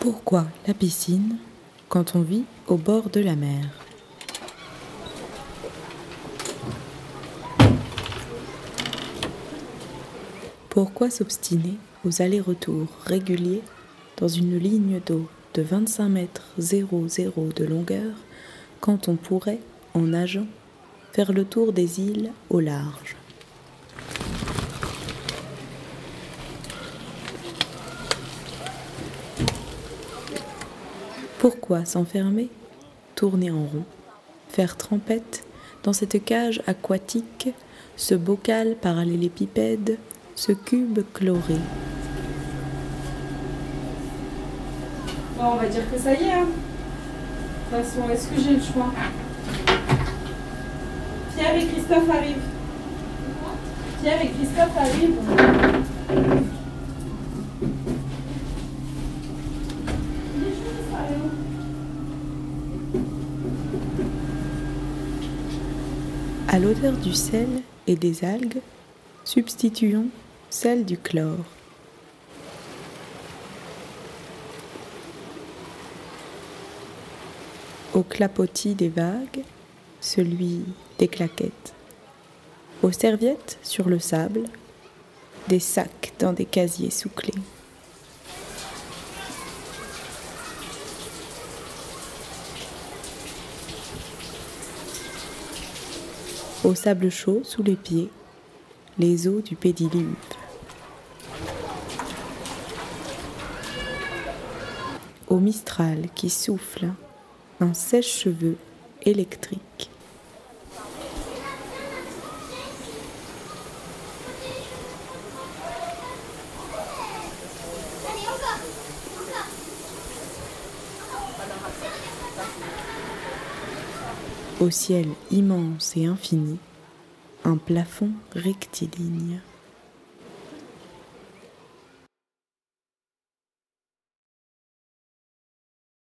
Pourquoi la piscine quand on vit au bord de la mer? Pourquoi s'obstiner aux allers-retours réguliers dans une ligne d'eau de 25 mètres 00 de longueur quand on pourrait, en nageant, faire le tour des îles au large? Pourquoi s'enfermer, tourner en rond, faire trempette dans cette cage aquatique, ce bocal parallélépipède, ce cube chloré? On va dire que ça y est. Hein. De toute façon, est-ce que j'ai le choix? Pierre et Christophe arrivent. Pierre et Christophe arrivent. À l'odeur du sel et des algues, substituons celle du chlore. Au clapotis des vagues, celui des claquettes. Aux serviettes sur le sable, des sacs dans des casiers sous clés. Au sable chaud sous les pieds, les eaux du pédiluve. Au mistral qui souffle, un sèche-cheveux électrique. Au ciel immense et infini, un plafond rectiligne.